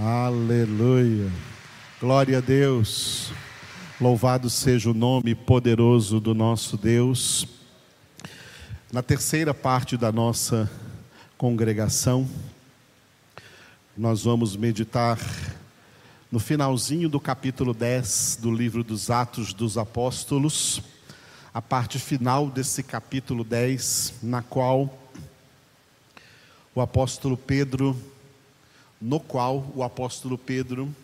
Aleluia. Glória a Deus. Louvado seja o nome poderoso do nosso Deus. Na terceira parte da nossa congregação, nós vamos meditar no finalzinho do capítulo 10 do livro dos Atos dos Apóstolos, a parte final desse capítulo 10, na qual o apóstolo Pedro, no qual o apóstolo Pedro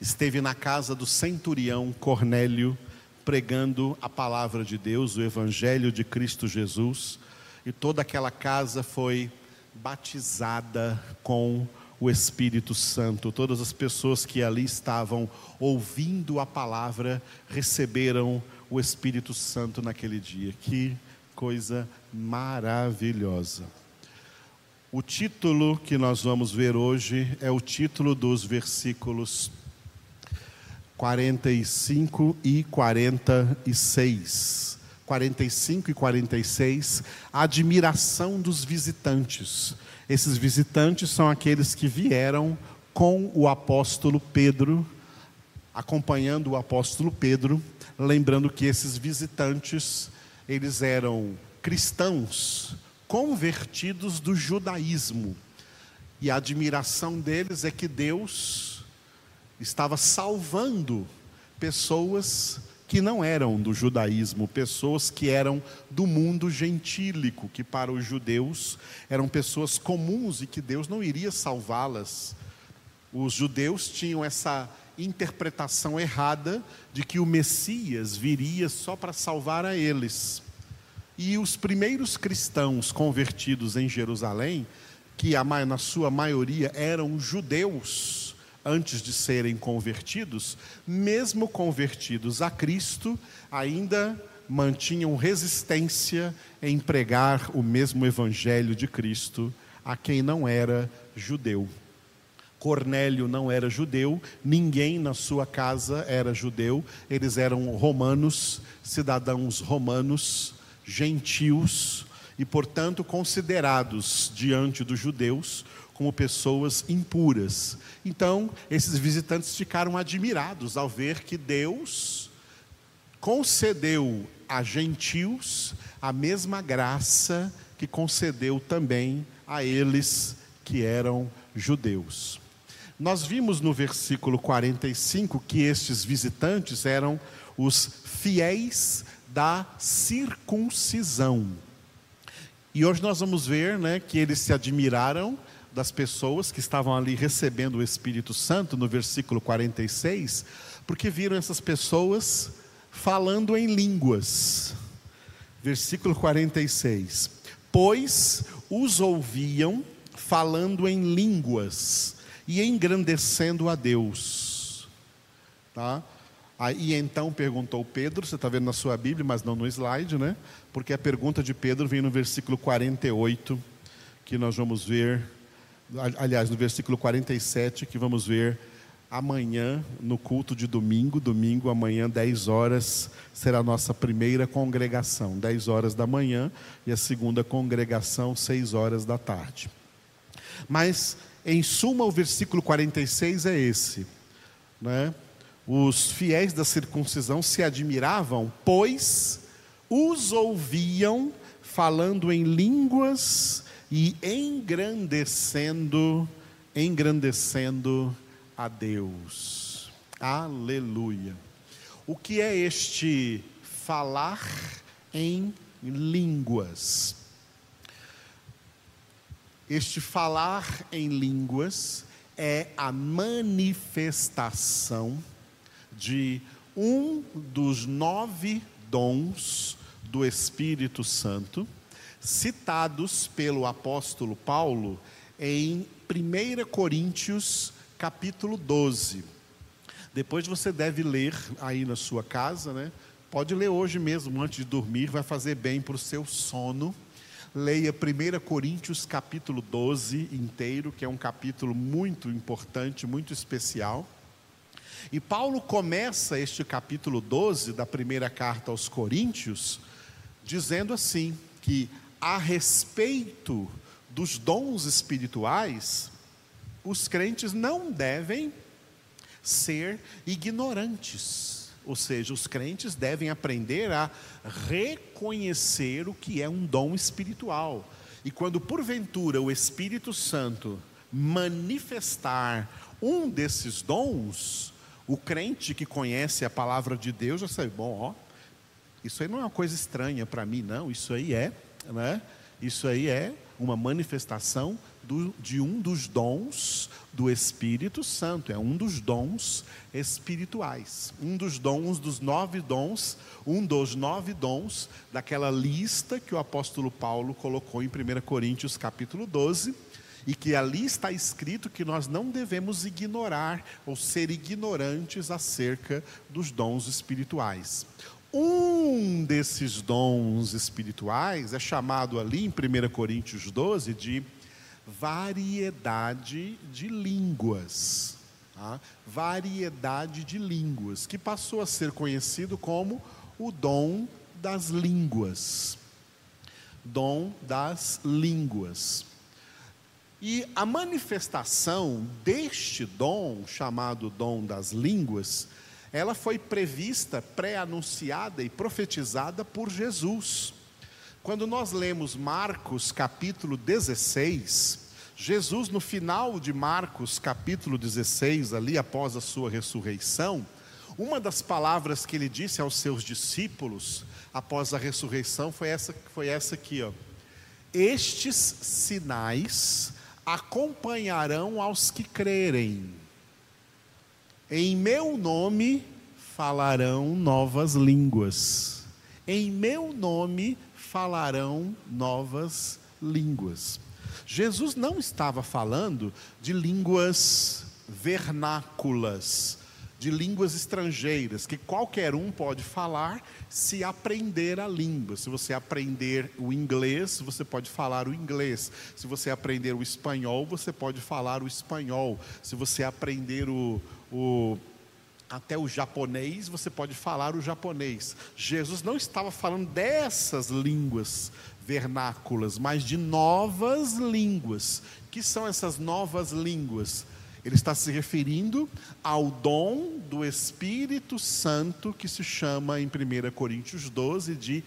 esteve na casa do centurião Cornélio, pregando a palavra de Deus, o evangelho de Cristo Jesus, e toda aquela casa foi batizada com o Espírito Santo. Todas as pessoas que ali estavam ouvindo a palavra receberam o Espírito Santo naquele dia. Que coisa maravilhosa. O título que nós vamos ver hoje é o título dos versículos 45 e 46. 45 e 46, a admiração dos visitantes. Esses visitantes são aqueles que vieram com o apóstolo Pedro, acompanhando o apóstolo Pedro, lembrando que esses visitantes, eles eram cristãos convertidos do judaísmo. E a admiração deles é que Deus estava salvando pessoas que não eram do judaísmo, pessoas que eram do mundo gentílico, que para os judeus eram pessoas comuns e que Deus não iria salvá-las. Os judeus tinham essa interpretação errada de que o Messias viria só para salvar a eles. E os primeiros cristãos convertidos em Jerusalém, que na sua maioria eram judeus, antes de serem convertidos, mesmo convertidos a Cristo, ainda mantinham resistência em pregar o mesmo evangelho de Cristo a quem não era judeu. Cornélio não era judeu, ninguém na sua casa era judeu, eles eram romanos, cidadãos romanos, gentios e, portanto, considerados diante dos judeus como pessoas impuras. Então, esses visitantes ficaram admirados ao ver que Deus concedeu a gentios a mesma graça que concedeu também a eles que eram judeus. Nós vimos no versículo 45 que estes visitantes eram os fiéis da circuncisão. E hoje nós vamos ver né, que eles se admiraram das pessoas que estavam ali recebendo o Espírito Santo, no versículo 46, porque viram essas pessoas falando em línguas. Versículo 46. Pois os ouviam falando em línguas e engrandecendo a Deus. Tá? Aí então perguntou Pedro, você está vendo na sua Bíblia, mas não no slide, né? Porque a pergunta de Pedro vem no versículo 48, que nós vamos ver aliás, no versículo 47, que vamos ver amanhã, no culto de domingo, domingo, amanhã, 10 horas, será a nossa primeira congregação, 10 horas da manhã, e a segunda congregação, 6 horas da tarde. Mas, em suma, o versículo 46 é esse, né? Os fiéis da circuncisão se admiravam, pois os ouviam falando em línguas e engrandecendo, engrandecendo a Deus. Aleluia. O que é este falar em línguas? Este falar em línguas é a manifestação de um dos nove dons do Espírito Santo citados pelo apóstolo Paulo em 1 Coríntios, capítulo 12. Depois você deve ler aí na sua casa, né? Pode ler hoje mesmo, antes de dormir, vai fazer bem para o seu sono. Leia 1 Coríntios capítulo 12 inteiro, que é um capítulo muito importante, muito especial. E Paulo começa este capítulo 12 da primeira carta aos Coríntios, dizendo assim: que a respeito dos dons espirituais, os crentes não devem ser ignorantes. Ou seja, os crentes devem aprender a reconhecer o que é um dom espiritual. E quando porventura o Espírito Santo manifestar um desses dons, o crente que conhece a palavra de Deus já sabe, bom, ó, isso aí não é uma coisa estranha para mim, não, isso aí é, né? Isso aí é uma manifestação do, de um dos dons do Espírito Santo, é um dos dons espirituais, um dos dons, dos nove dons, um dos nove dons daquela lista que o apóstolo Paulo colocou em 1 Coríntios capítulo 12, e que ali está escrito que nós não devemos ignorar ou ser ignorantes acerca dos dons espirituais. Um desses dons espirituais é chamado ali em 1 Coríntios 12 de variedade de línguas. Tá? Variedade de línguas, que passou a ser conhecido como o dom das línguas. Dom das línguas. E a manifestação deste dom, chamado dom das línguas, ela foi prevista, pré-anunciada e profetizada por Jesus. Quando nós lemos Marcos capítulo 16, Jesus, no final de Marcos capítulo 16, ali após a sua ressurreição, uma das palavras que ele disse aos seus discípulos após a ressurreição foi essa, foi essa aqui, ó. Estes sinais acompanharão aos que crerem. Em meu nome falarão novas línguas. Em meu nome falarão novas línguas. Jesus não estava falando de línguas vernáculas, de línguas estrangeiras, que qualquer um pode falar se aprender a língua. Se você aprender o inglês, você pode falar o inglês. Se você aprender o espanhol, você pode falar o espanhol. Se você aprender o, o até o japonês, você pode falar o japonês. Jesus não estava falando dessas línguas vernáculas, mas de novas línguas. Que são essas novas línguas? Ele está se referindo ao dom do Espírito Santo que se chama em 1 Coríntios 12 de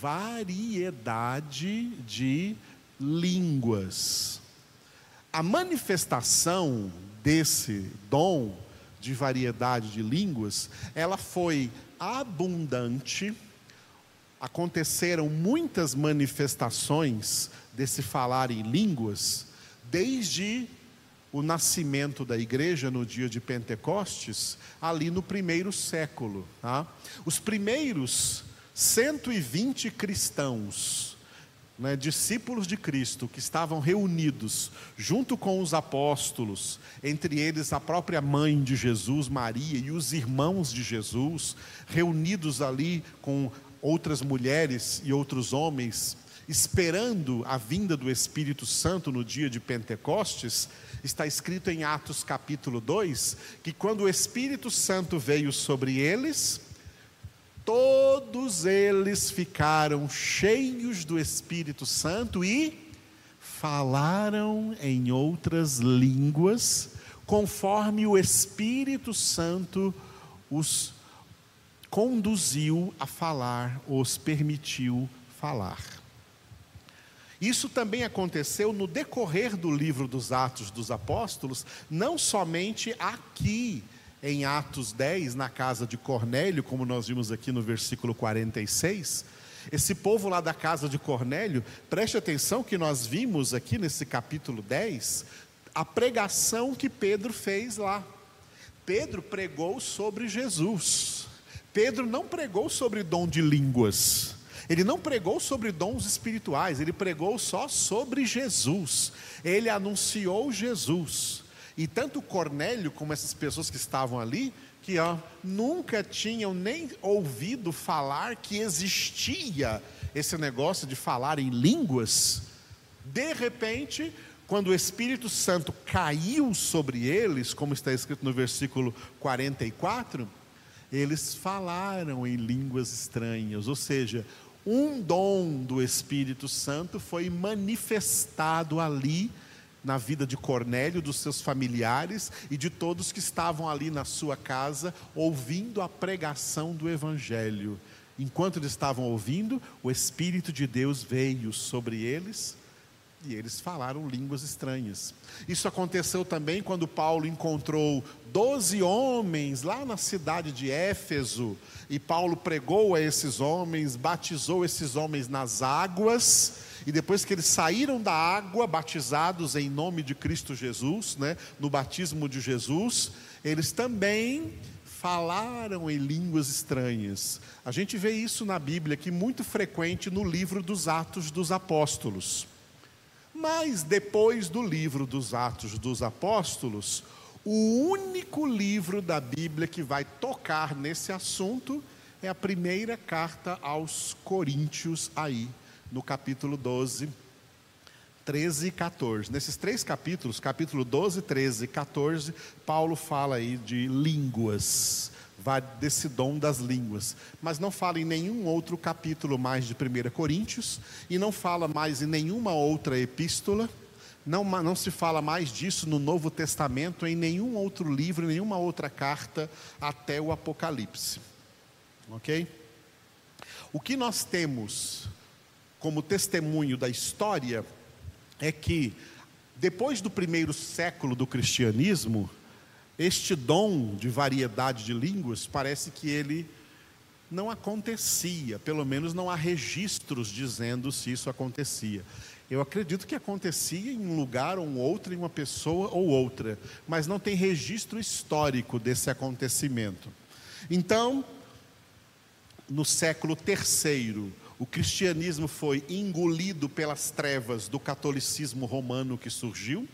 variedade de línguas. A manifestação desse dom de variedade de línguas, ela foi abundante. Aconteceram muitas manifestações desse falar em línguas, desde o nascimento da igreja no dia de Pentecostes, ali no primeiro século. Tá? Os primeiros 120 cristãos né, discípulos de Cristo que estavam reunidos junto com os apóstolos, entre eles a própria mãe de Jesus, Maria, e os irmãos de Jesus, reunidos ali com outras mulheres e outros homens, esperando a vinda do Espírito Santo no dia de Pentecostes, está escrito em Atos capítulo 2 que quando o Espírito Santo veio sobre eles, todos eles ficaram cheios do Espírito Santo e falaram em outras línguas, conforme o Espírito Santo os conduziu a falar, os permitiu falar. Isso também aconteceu no decorrer do livro dos Atos dos Apóstolos, não somente aqui em Atos 10, na casa de Cornélio, como nós vimos aqui no versículo 46. Esse povo lá da casa de Cornélio, preste atenção que nós vimos aqui nesse capítulo 10, a pregação que Pedro fez lá. Pedro pregou sobre Jesus. Pedro não pregou sobre dom de línguas. Ele não pregou sobre dons espirituais, ele pregou só sobre Jesus. Ele anunciou Jesus. E tanto Cornélio como essas pessoas que estavam ali, que ó, nunca tinham nem ouvido falar que existia esse negócio de falar em línguas, de repente, quando o Espírito Santo caiu sobre eles, como está escrito no versículo 44, eles falaram em línguas estranhas, ou seja, um dom do Espírito Santo foi manifestado ali na vida de Cornélio, dos seus familiares e de todos que estavam ali na sua casa ouvindo a pregação do Evangelho. Enquanto eles estavam ouvindo, o Espírito de Deus veio sobre eles e eles falaram línguas estranhas. Isso aconteceu também quando Paulo encontrou doze homens lá na cidade de Éfeso, e Paulo pregou a esses homens, batizou esses homens nas águas, e depois que eles saíram da água, batizados em nome de Cristo Jesus, né, no batismo de Jesus, eles também falaram em línguas estranhas. A gente vê isso na Bíblia, que muito frequente no livro dos Atos dos Apóstolos. Mas depois do livro dos Atos dos Apóstolos, o único livro da Bíblia que vai tocar nesse assunto é a primeira carta aos Coríntios, aí, no capítulo 12, 13 e 14. Nesses três capítulos, capítulo 12, 13 e 14, Paulo fala aí de línguas desse dom das línguas. Mas não fala em nenhum outro capítulo mais de 1 Coríntios, e não fala mais em nenhuma outra epístola, não, não se fala mais disso no Novo Testamento, em nenhum outro livro, em nenhuma outra carta, até o Apocalipse. Ok? O que nós temos como testemunho da história é que, depois do primeiro século do cristianismo, este dom de variedade de línguas parece que ele não acontecia, pelo menos não há registros dizendo se isso acontecia. Eu acredito que acontecia em um lugar ou outro, em uma pessoa ou outra, mas não tem registro histórico desse acontecimento. Então, no século III, o cristianismo foi engolido pelas trevas do catolicismo romano que surgiu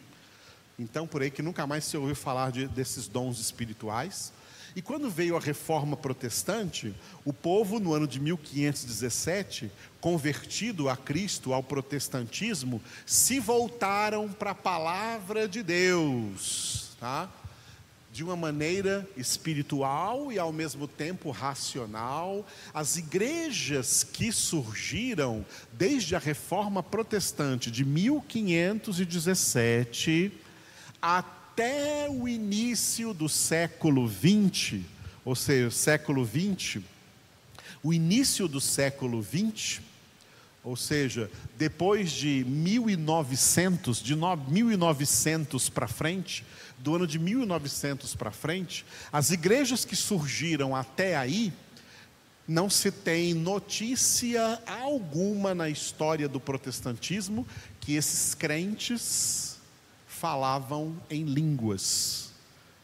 então, por aí que nunca mais se ouviu falar de, desses dons espirituais. E quando veio a reforma protestante, o povo, no ano de 1517, convertido a Cristo, ao protestantismo, se voltaram para a palavra de Deus, tá? de uma maneira espiritual e ao mesmo tempo racional. As igrejas que surgiram desde a reforma protestante de 1517 até o início do século XX, ou seja, século XX, o início do século XX, ou seja, depois de 1900, de 1900 para frente, do ano de 1900 para frente, as igrejas que surgiram até aí, não se tem notícia alguma na história do protestantismo que esses crentes falavam em línguas,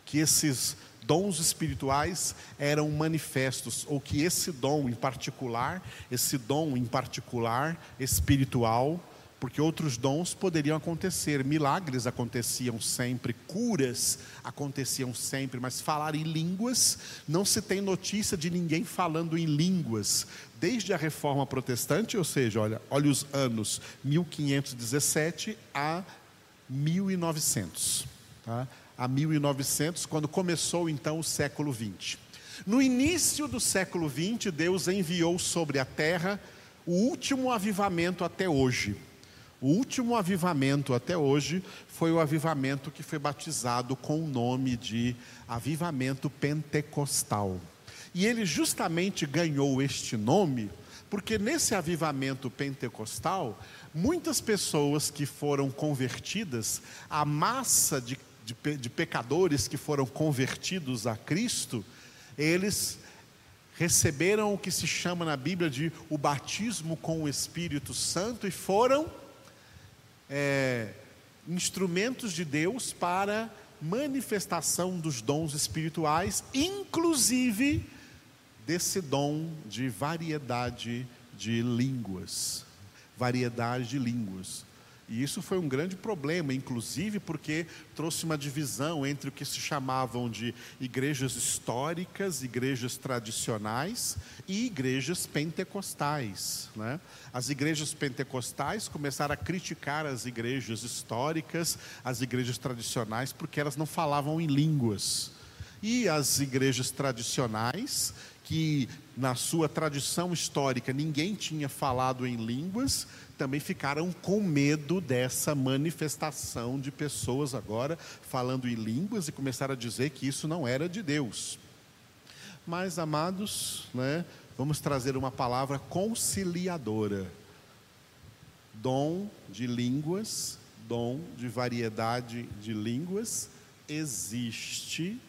que esses dons espirituais eram manifestos, ou que esse dom em particular, esse dom em particular espiritual, porque outros dons poderiam acontecer, milagres aconteciam sempre, curas aconteciam sempre, mas falar em línguas, não se tem notícia de ninguém falando em línguas, desde a reforma protestante, ou seja, olha, olha os anos 1517 a 1900. Tá? A 1900, quando começou então o século 20. No início do século 20, Deus enviou sobre a terra o último avivamento até hoje. O último avivamento até hoje foi o avivamento que foi batizado com o nome de Avivamento Pentecostal. E ele justamente ganhou este nome porque nesse avivamento pentecostal, muitas pessoas que foram convertidas, a massa de, de, de pecadores que foram convertidos a Cristo, eles receberam o que se chama na Bíblia de o batismo com o Espírito Santo e foram é, instrumentos de Deus para manifestação dos dons espirituais, inclusive desse dom de variedade de línguas. Variedade de línguas. E isso foi um grande problema, inclusive porque trouxe uma divisão entre o que se chamavam de igrejas históricas, igrejas tradicionais e igrejas pentecostais. Né? As igrejas pentecostais começaram a criticar as igrejas históricas, as igrejas tradicionais, porque elas não falavam em línguas. E as igrejas tradicionais, que na sua tradição histórica ninguém tinha falado em línguas, também ficaram com medo dessa manifestação de pessoas agora falando em línguas e começaram a dizer que isso não era de Deus. Mas, amados, né, vamos trazer uma palavra conciliadora. Dom de línguas, dom de variedade de línguas, existe,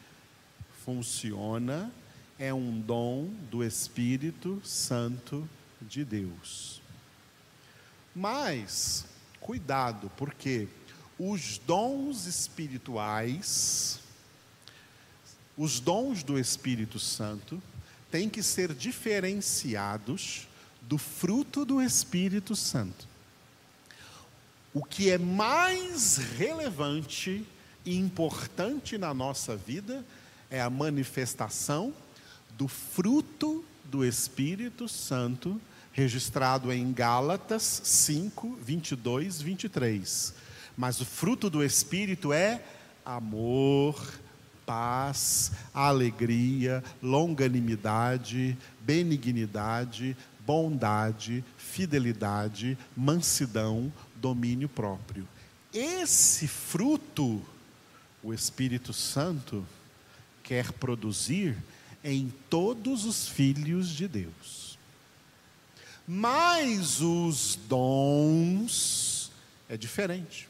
funciona, é um dom do Espírito Santo de Deus. Mas, cuidado, porque os dons espirituais, os dons do Espírito Santo, têm que ser diferenciados do fruto do Espírito Santo. O que é mais relevante e importante na nossa vida a manifestação do fruto do Espírito Santo, registrado em Gálatas 5, 22, 23. Mas o fruto do Espírito é amor, paz, alegria, longanimidade, benignidade, bondade, fidelidade, mansidão, domínio próprio. Esse fruto, o Espírito Santo quer produzir em todos os filhos de Deus. Mas os dons é diferente.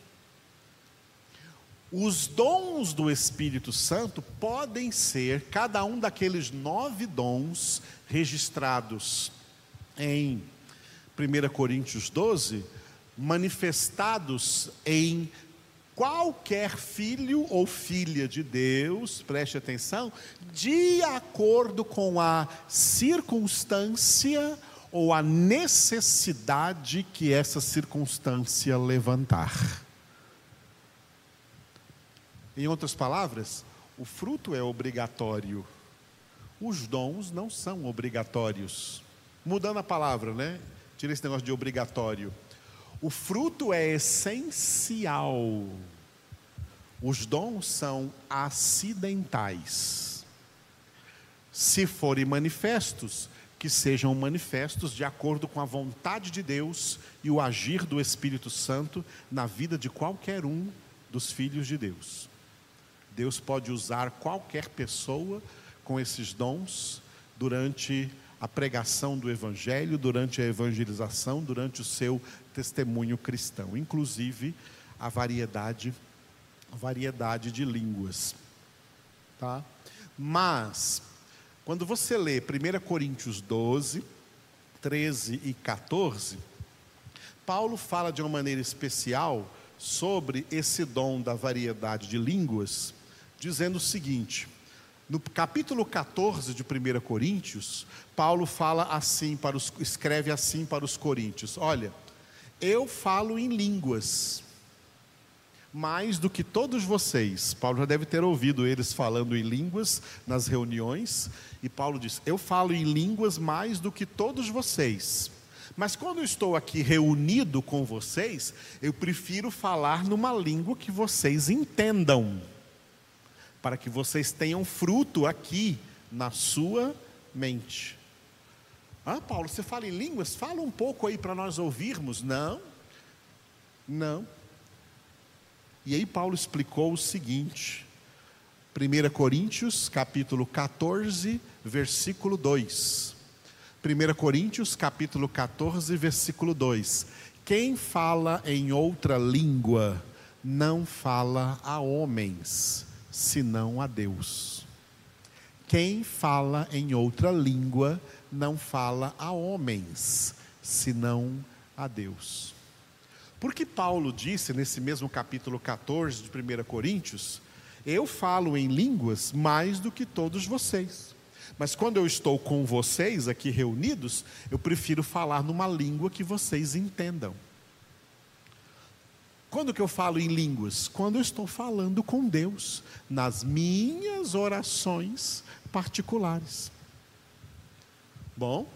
Os dons do Espírito Santo podem ser cada um daqueles nove dons registrados em 1 Coríntios 12, manifestados em qualquer filho ou filha de Deus, preste atenção, de acordo com a circunstância ou a necessidade que essa circunstância levantar. Em outras palavras, o fruto é obrigatório, os dons não são obrigatórios. Mudando a palavra, né? Tira esse negócio de obrigatório. O fruto é essencial. Os dons são acidentais. Se forem manifestos, que sejam manifestos de acordo com a vontade de Deus e o agir do Espírito Santo na vida de qualquer um dos filhos de Deus. Deus pode usar qualquer pessoa com esses dons durante a pregação do Evangelho, durante a evangelização, durante o seu testemunho cristão, inclusive a variedade, a variedade de línguas. Tá? Mas, quando você lê 1 Coríntios 12, 13 e 14, Paulo fala de uma maneira especial sobre esse dom da variedade de línguas dizendo o seguinte: no capítulo 14 de 1 Coríntios, Paulo fala assim para os, escreve assim para os coríntios: Olha, eu falo em línguas, mais do que todos vocês. Paulo já deve ter ouvido eles falando em línguas nas reuniões, e Paulo diz: Eu falo em línguas mais do que todos vocês. Mas quando eu estou aqui reunido com vocês, eu prefiro falar numa língua que vocês entendam para que vocês tenham fruto aqui na sua mente. Ah, Paulo, você fala em línguas? Fala um pouco aí para nós ouvirmos. Não, não. E aí Paulo explicou o seguinte, 1 Coríntios capítulo 14, versículo 2. 1 Coríntios capítulo 14, versículo 2. Quem fala em outra língua não fala a homens, senão a Deus. Quem fala em outra língua não fala a homens, senão a Deus. Porque Paulo disse nesse mesmo capítulo 14 de 1 Coríntios: Eu falo em línguas mais do que todos vocês. Mas quando eu estou com vocês aqui reunidos, eu prefiro falar numa língua que vocês entendam. Quando que eu falo em línguas? Quando eu estou falando com Deus, nas minhas orações particulares. Bom,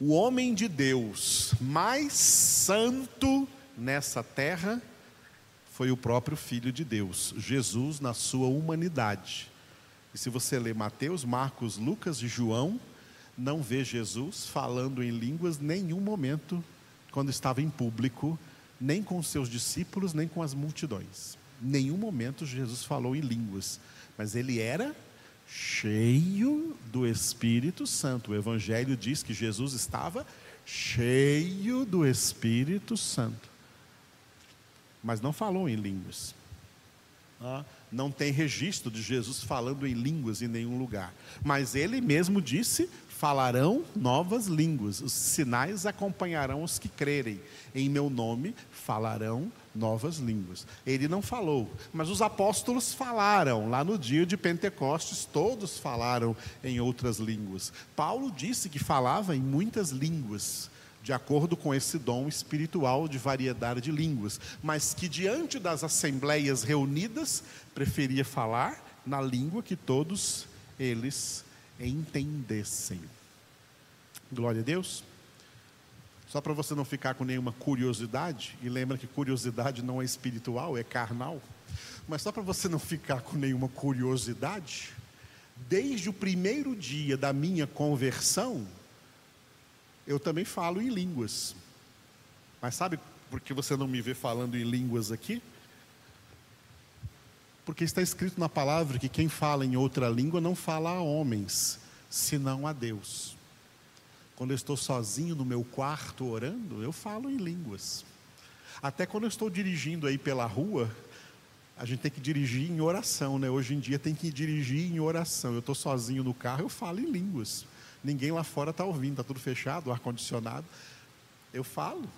o homem de Deus mais santo nessa terra foi o próprio Filho de Deus, Jesus, na sua humanidade. E se você ler Mateus, Marcos, Lucas e João, não vê Jesus falando em línguas nenhum momento quando estava em público, nem com seus discípulos, nem com as multidões. Nenhum momento Jesus falou em línguas, mas ele era cheio do Espírito Santo. O Evangelho diz que Jesus estava cheio do Espírito Santo, mas não falou em línguas. Ah, não tem registro de Jesus falando em línguas em nenhum lugar. Mas ele mesmo disse: falarão novas línguas, os sinais acompanharão os que crerem. Em meu nome falarão novas línguas. Ele não falou, mas os apóstolos falaram. Lá no dia de Pentecostes, todos falaram em outras línguas. Paulo disse que falava em muitas línguas de acordo com esse dom espiritual de variedade de línguas, mas que diante das assembleias reunidas preferia falar na língua que todos eles entendessem. Glória a Deus. Só para você não ficar com nenhuma curiosidade, e lembra que curiosidade não é espiritual, é carnal. Mas só para você não ficar com nenhuma curiosidade, desde o primeiro dia da minha conversão, eu também falo em línguas. Mas sabe por que você não me vê falando em línguas aqui? Porque está escrito na palavra que quem fala em outra língua não fala a homens, senão a Deus. Quando eu estou sozinho no meu quarto orando, eu falo em línguas. Até quando eu estou dirigindo aí pela rua, a gente tem que dirigir em oração, né? Hoje em dia tem que dirigir em oração. Eu estou sozinho no carro, eu falo em línguas. Ninguém lá fora está ouvindo, está tudo fechado, ar-condicionado. Eu falo.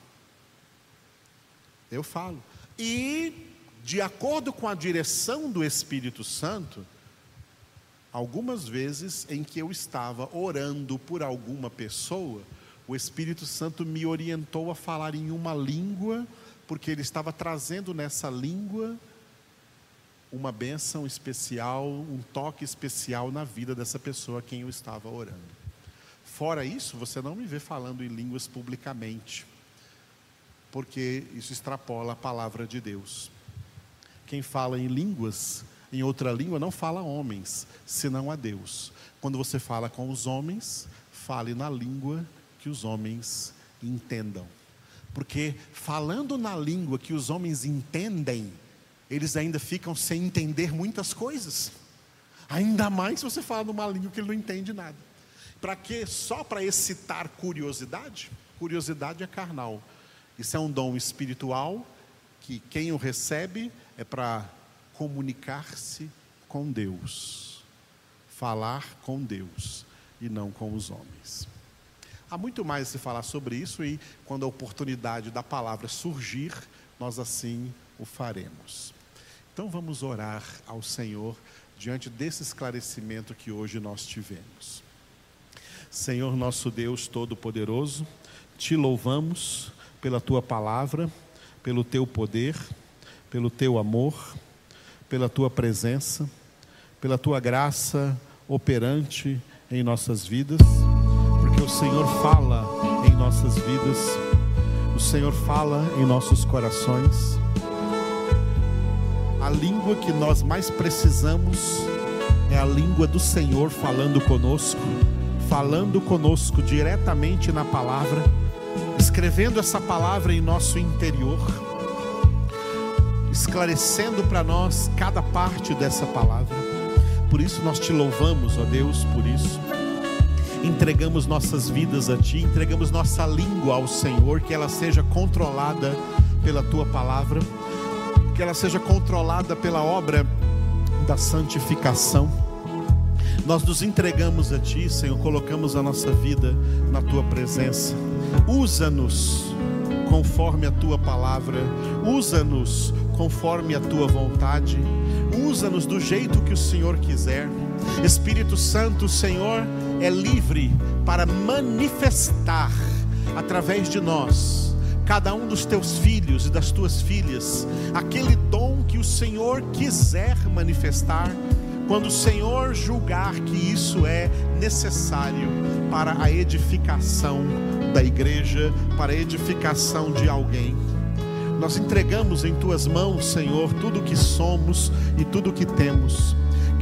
Eu falo. E, de acordo com a direção do Espírito Santo, algumas vezes em que eu estava orando por alguma pessoa, o Espírito Santo me orientou a falar em uma língua, porque ele estava trazendo nessa língua uma bênção especial, um toque especial na vida dessa pessoa a quem eu estava orando. Fora isso, você não me vê falando em línguas publicamente, porque isso extrapola a palavra de Deus. Quem fala em línguas, em outra língua, não fala a homens, senão a Deus. Quando você fala com os homens, fale na língua que os homens entendam. Porque falando na língua que os homens entendem, eles ainda ficam sem entender muitas coisas. Ainda mais se você fala numa língua que ele não entende nada. Para quê? Só para excitar curiosidade? Curiosidade é carnal. Isso é um dom espiritual que quem o recebe é para comunicar-se com Deus, falar com Deus e não com os homens. Há muito mais a se falar sobre isso e quando a oportunidade da palavra surgir, nós assim o faremos. Então vamos orar ao Senhor diante desse esclarecimento que hoje nós tivemos. Senhor nosso Deus Todo-Poderoso, te louvamos pela tua palavra, pelo teu poder, pelo teu amor, pela tua presença, pela tua graça operante em nossas vidas, porque o Senhor fala em nossas vidas, o Senhor fala em nossos corações. A língua que nós mais precisamos é a língua do Senhor falando conosco falando conosco diretamente na palavra, escrevendo essa palavra em nosso interior, esclarecendo para nós cada parte dessa palavra. Por isso nós te louvamos, ó Deus, por isso. Entregamos nossas vidas a Ti, entregamos nossa língua ao Senhor, que ela seja controlada pela Tua palavra, que ela seja controlada pela obra da santificação nós nos entregamos a Ti, Senhor, colocamos a nossa vida na Tua presença. Usa-nos conforme a Tua palavra, usa-nos conforme a Tua vontade, usa-nos do jeito que o Senhor quiser. Espírito Santo, o Senhor é livre para manifestar através de nós cada um dos teus filhos e das tuas filhas, aquele dom que o Senhor quiser manifestar quando o Senhor julgar que isso é necessário para a edificação da igreja, para a edificação de alguém. Nós entregamos em tuas mãos, Senhor, tudo o que somos e tudo o que temos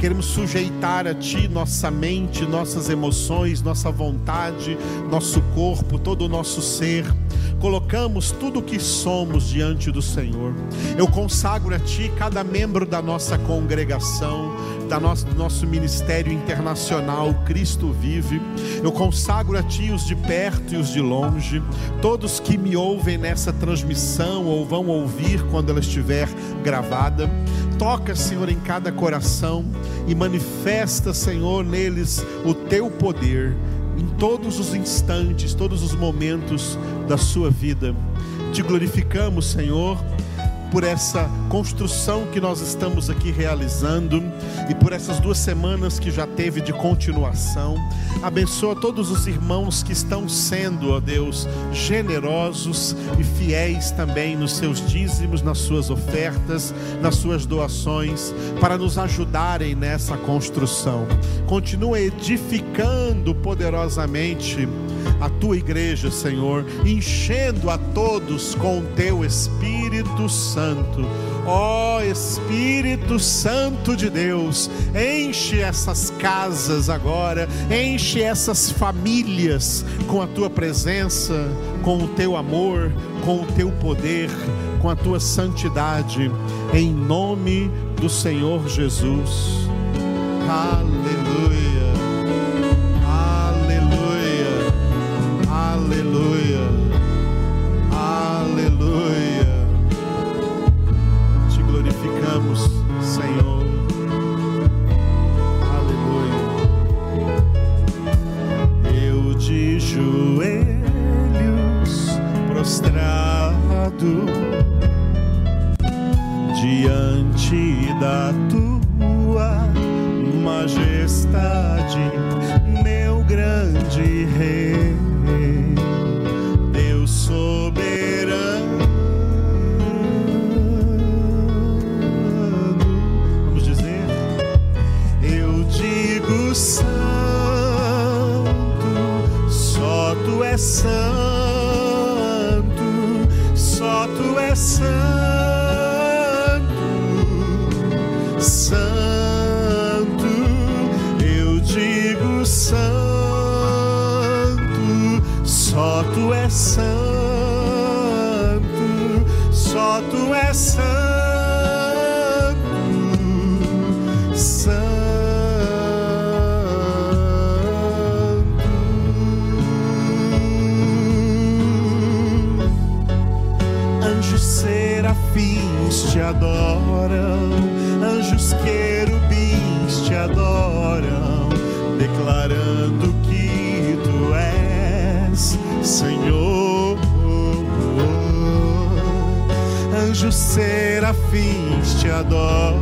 queremos sujeitar a Ti nossa mente, nossas emoções, nossa vontade, nosso corpo, todo o nosso ser. Colocamos tudo o que somos diante do Senhor. Eu consagro a Ti cada membro da nossa congregação, da nossa, do nosso ministério internacional, Cristo Vive. Eu consagro a Ti os de perto e os de longe, todos que me ouvem nessa transmissão ou vão ouvir quando ela estiver gravada. Toca, Senhor, em cada coração e manifesta, Senhor, neles o teu poder em todos os instantes, todos os momentos da sua vida. Te glorificamos, Senhor por essa construção que nós estamos aqui realizando e por essas duas semanas que já teve de continuação. Abençoa todos os irmãos que estão sendo, ó Deus, generosos e fiéis também nos seus dízimos, nas suas ofertas, nas suas doações, para nos ajudarem nessa construção. Continua edificando poderosamente a tua igreja, Senhor, enchendo a todos com o teu Espírito Santo. Ó oh, Espírito Santo de Deus, enche essas casas agora, enche essas famílias com a tua presença, com o teu amor, com o teu poder, com a tua santidade, em nome do Senhor Jesus. Aleluia. Sun.